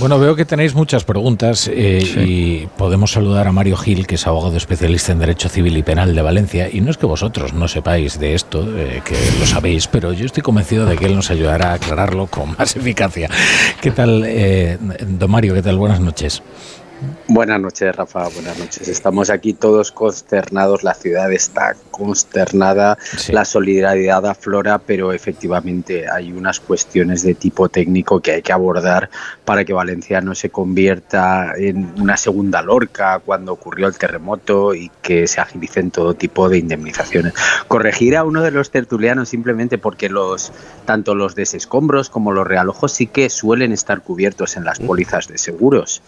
Bueno, veo que tenéis muchas preguntas eh, y podemos saludar a Mario Gil, que es abogado especialista en Derecho Civil y Penal de Valencia. Y no es que vosotros no sepáis de esto, eh, que lo sabéis, pero yo estoy convencido de que él nos ayudará a aclararlo con más eficacia. ¿Qué tal, eh, don Mario? ¿Qué tal? Buenas noches. Buenas noches, Rafa. Buenas noches. Estamos aquí todos consternados. La ciudad está consternada. La solidaridad aflora, pero efectivamente hay unas cuestiones de tipo técnico que hay que abordar para que Valencia no se convierta en una segunda Lorca cuando ocurrió el terremoto y que se agilicen todo tipo de indemnizaciones. Corregir a uno de los tertulianos simplemente porque los tanto los desescombros como los realojos sí que suelen estar cubiertos en las pólizas de seguros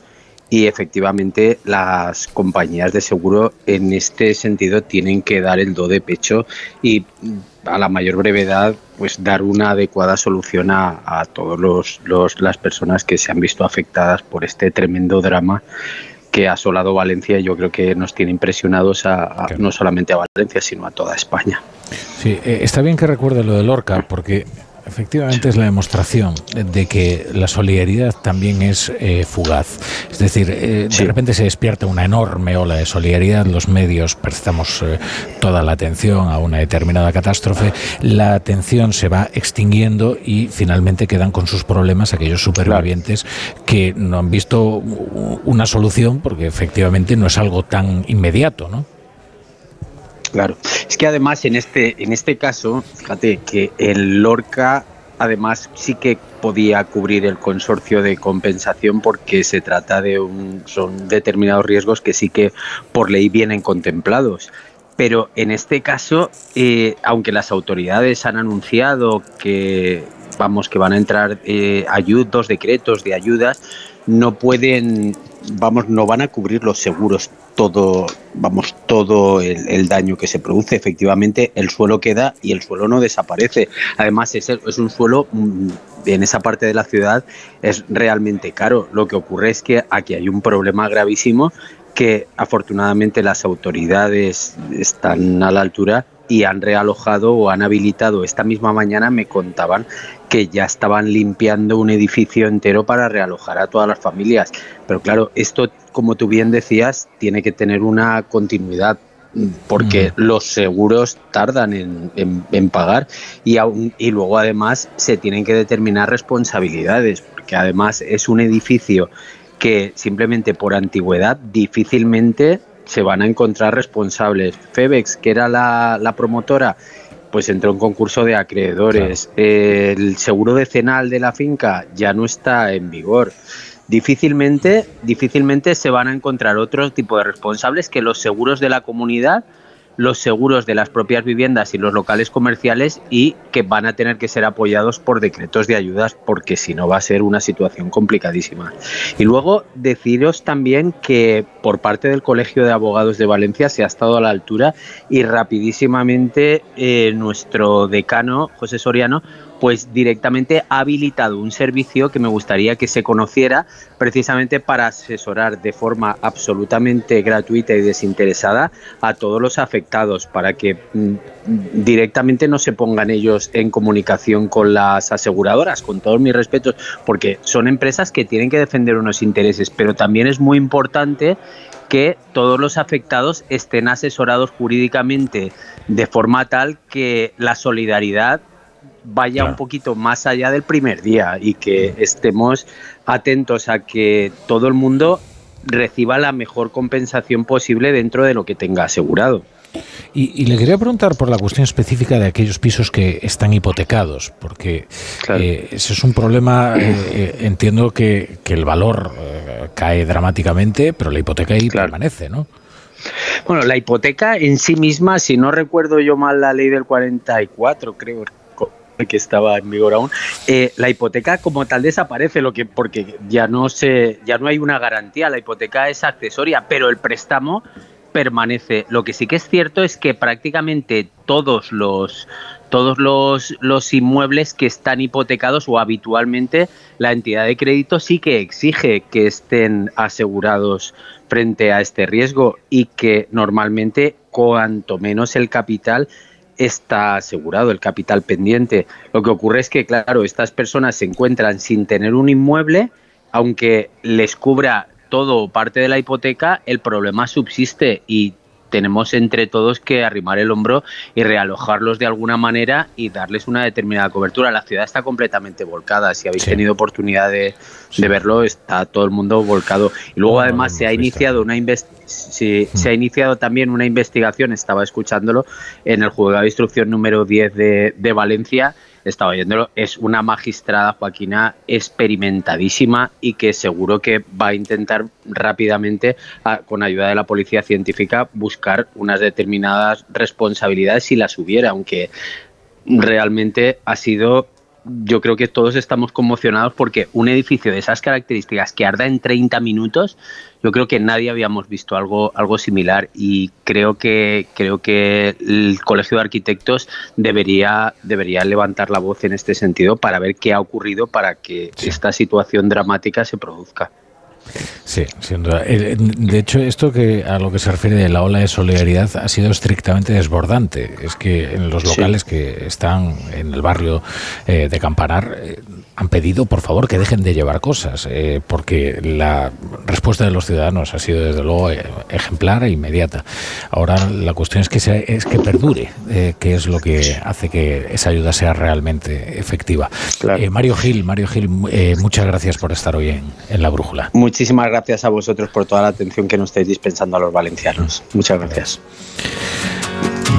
y efectivamente las compañías de seguro en este sentido tienen que dar el do de pecho y a la mayor brevedad pues dar una adecuada solución a, a todos los, las personas que se han visto afectadas por este tremendo drama que ha asolado Valencia y yo creo que nos tiene impresionados a, no solamente a Valencia sino a toda España. Sí, eh, está bien que recuerde lo de Lorca porque Efectivamente es la demostración de que la solidaridad también es eh, fugaz. Es decir, eh, de repente se despierta una enorme ola de solidaridad, los medios prestamos eh, toda la atención a una determinada catástrofe, la atención se va extinguiendo y finalmente quedan con sus problemas aquellos supervivientes que no han visto una solución porque efectivamente no es algo tan inmediato, ¿no? Claro. Es que además en este, en este caso, fíjate que el Lorca además sí que podía cubrir el consorcio de compensación porque se trata de un, son determinados riesgos que sí que por ley vienen contemplados. Pero en este caso, eh, aunque las autoridades han anunciado que vamos que van a entrar eh, ayudos, decretos de ayudas, no pueden, vamos, no van a cubrir los seguros todo, vamos, todo el, daño que se produce. Efectivamente, el suelo queda y el suelo no desaparece. Además, es, es un suelo mm, en esa parte de la ciudad es realmente caro. Lo que ocurre es que aquí hay un problema gravísimo que afortunadamente las autoridades están a la altura y han realojado o han habilitado. Esta misma mañana me contaban que ya estaban limpiando un edificio entero para realojar a todas las familias. Pero claro, esto, como tú bien decías, tiene que tener una continuidad porque mm. los seguros tardan en, pagar y, y luego además se tienen que determinar responsabilidades, porque además es un edificio que simplemente por antigüedad difícilmente se van a encontrar responsables. Febex, que era la, promotora, pues entró en concurso de acreedores. El seguro decenal de la finca ya no está en vigor. Difícilmente, difícilmente se van a encontrar otro tipo de responsables que los seguros de la comunidad los seguros de las propias viviendas y los locales comerciales y que van a tener que ser apoyados por decretos de ayudas porque si no va a ser una situación complicadísima. Y luego deciros también que por parte del Colegio de Abogados de Valencia se ha estado a la altura y rapidísimamente eh, nuestro decano José Soriano pues directamente ha habilitado un servicio que me gustaría que se conociera precisamente para asesorar de forma absolutamente gratuita y desinteresada a todos los afectados para que mm, directamente no se pongan ellos en comunicación con las aseguradoras, con todos mis respetos, porque son empresas que tienen que defender unos intereses, pero también es muy importante que todos los afectados estén asesorados jurídicamente de forma tal que la solidaridad vaya un poquito más allá del primer día y que estemos atentos a que todo el mundo reciba la mejor compensación posible dentro de lo que tenga asegurado. Y, le quería preguntar por la cuestión específica de aquellos pisos que están hipotecados, porque eh, ese es un problema, eh, eh, entiendo que, el valor cae dramáticamente, pero la hipoteca ahí permanece, ¿no? Bueno, la hipoteca en sí misma, si no recuerdo yo mal la ley del 44, creo que estaba en vigor aún, eh, la hipoteca como tal desaparece, lo que porque ya no se, ya no hay una garantía, la hipoteca es accesoria, pero el préstamo permanece. Lo que sí que es cierto es que prácticamente todos los todos los, los inmuebles que están hipotecados o habitualmente la entidad de crédito sí que exige que estén asegurados frente a este riesgo y que normalmente cuanto menos el capital está asegurado el capital pendiente. Lo que ocurre es que, claro, estas personas se encuentran sin tener un inmueble aunque les cubra todo o parte de la hipoteca, el problema subsiste y tenemos entre todos que arrimar el hombro y realojarlos de alguna manera y darles una determinada cobertura. La ciudad está completamente volcada. Si habéis tenido oportunidad de, verlo, está todo el mundo volcado. Y luego además se ha iniciado una se, se, ha iniciado también una investigación, estaba escuchándolo, en el juzgado de instrucción número 10 de, de Valencia estaba oyéndolo, es una magistrada Joaquina experimentadísima y que seguro que va a intentar rápidamente, con ayuda de la policía científica, buscar unas determinadas responsabilidades si las hubiera, aunque realmente ha sido yo creo que todos estamos conmocionados porque un edificio de esas características que arda en 30 minutos yo creo que nadie habíamos visto algo, algo similar y creo que, creo que el Colegio de Arquitectos debería, debería levantar la voz en este sentido para ver qué ha ocurrido para que esta situación dramática se produzca. Sí, sin duda. De hecho, esto que a lo que se refiere de la ola de solidaridad ha sido estrictamente desbordante. Es que en los locales que están en el barrio eh, de Campanar eh, han pedido, por favor, que dejen de llevar cosas, eh, porque la respuesta de los ciudadanos ha sido, desde luego, ejemplar e inmediata. Ahora la cuestión es que, es que perdure, que es lo que hace que esa ayuda sea realmente efectiva. Mario Gil, Mario Gil, muchas gracias por estar hoy en, en La Brújula. Muchísimas gracias a vosotros por toda la atención que nos estáis dispensando a los valencianos. Muchas gracias.